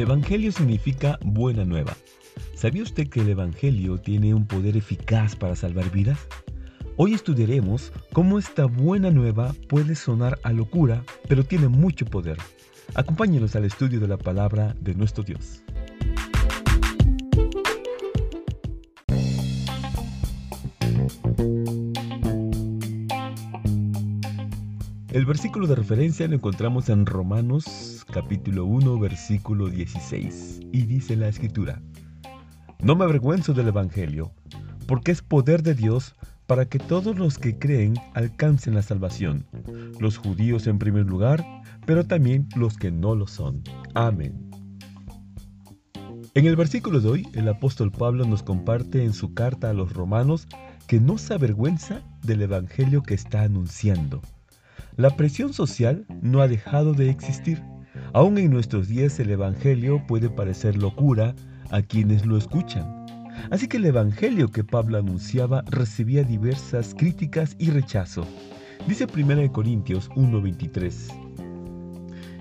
Evangelio significa buena nueva. ¿Sabía usted que el Evangelio tiene un poder eficaz para salvar vidas? Hoy estudiaremos cómo esta buena nueva puede sonar a locura, pero tiene mucho poder. Acompáñenos al estudio de la palabra de nuestro Dios. El versículo de referencia lo encontramos en Romanos capítulo 1 versículo 16 y dice la escritura, No me avergüenzo del Evangelio, porque es poder de Dios para que todos los que creen alcancen la salvación, los judíos en primer lugar, pero también los que no lo son. Amén. En el versículo de hoy, el apóstol Pablo nos comparte en su carta a los romanos que no se avergüenza del Evangelio que está anunciando la presión social no ha dejado de existir. Aún en nuestros días el Evangelio puede parecer locura a quienes lo escuchan. Así que el Evangelio que Pablo anunciaba recibía diversas críticas y rechazo. Dice 1 Corintios 1:23.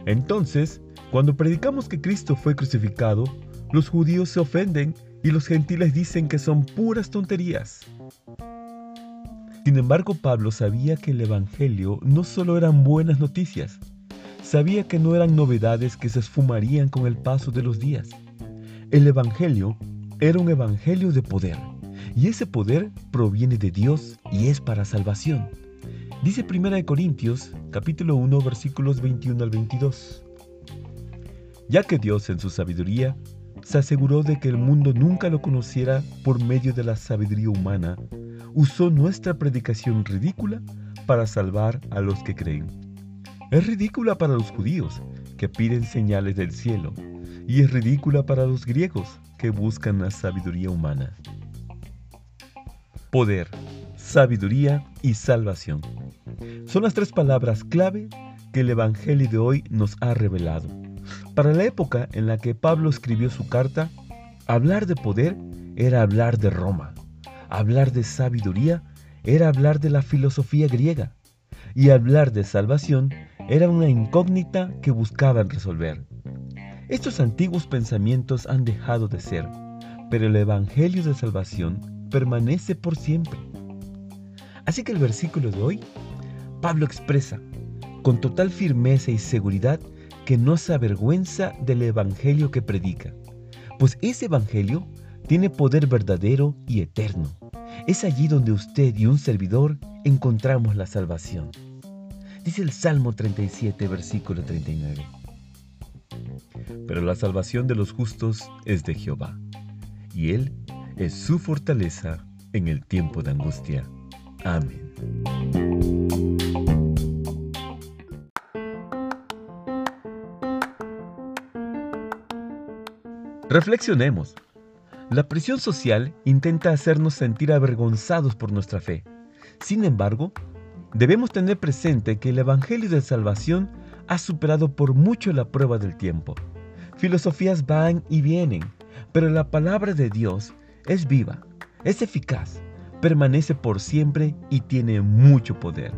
Entonces, cuando predicamos que Cristo fue crucificado, los judíos se ofenden y los gentiles dicen que son puras tonterías. Sin embargo, Pablo sabía que el Evangelio no solo eran buenas noticias, sabía que no eran novedades que se esfumarían con el paso de los días. El Evangelio era un Evangelio de poder, y ese poder proviene de Dios y es para salvación. Dice 1 Corintios capítulo 1 versículos 21 al 22. Ya que Dios en su sabiduría se aseguró de que el mundo nunca lo conociera por medio de la sabiduría humana, usó nuestra predicación ridícula para salvar a los que creen. Es ridícula para los judíos, que piden señales del cielo, y es ridícula para los griegos, que buscan la sabiduría humana. Poder, sabiduría y salvación. Son las tres palabras clave que el Evangelio de hoy nos ha revelado. Para la época en la que Pablo escribió su carta, hablar de poder era hablar de Roma. Hablar de sabiduría era hablar de la filosofía griega y hablar de salvación era una incógnita que buscaban resolver. Estos antiguos pensamientos han dejado de ser, pero el Evangelio de salvación permanece por siempre. Así que el versículo de hoy, Pablo expresa con total firmeza y seguridad que no se avergüenza del Evangelio que predica, pues ese Evangelio tiene poder verdadero y eterno. Es allí donde usted y un servidor encontramos la salvación. Dice el Salmo 37, versículo 39. Pero la salvación de los justos es de Jehová, y Él es su fortaleza en el tiempo de angustia. Amén. Reflexionemos. La presión social intenta hacernos sentir avergonzados por nuestra fe. Sin embargo, debemos tener presente que el Evangelio de Salvación ha superado por mucho la prueba del tiempo. Filosofías van y vienen, pero la palabra de Dios es viva, es eficaz, permanece por siempre y tiene mucho poder.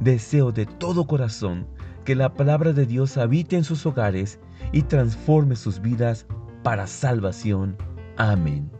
Deseo de todo corazón que la palabra de Dios habite en sus hogares y transforme sus vidas para salvación Amén.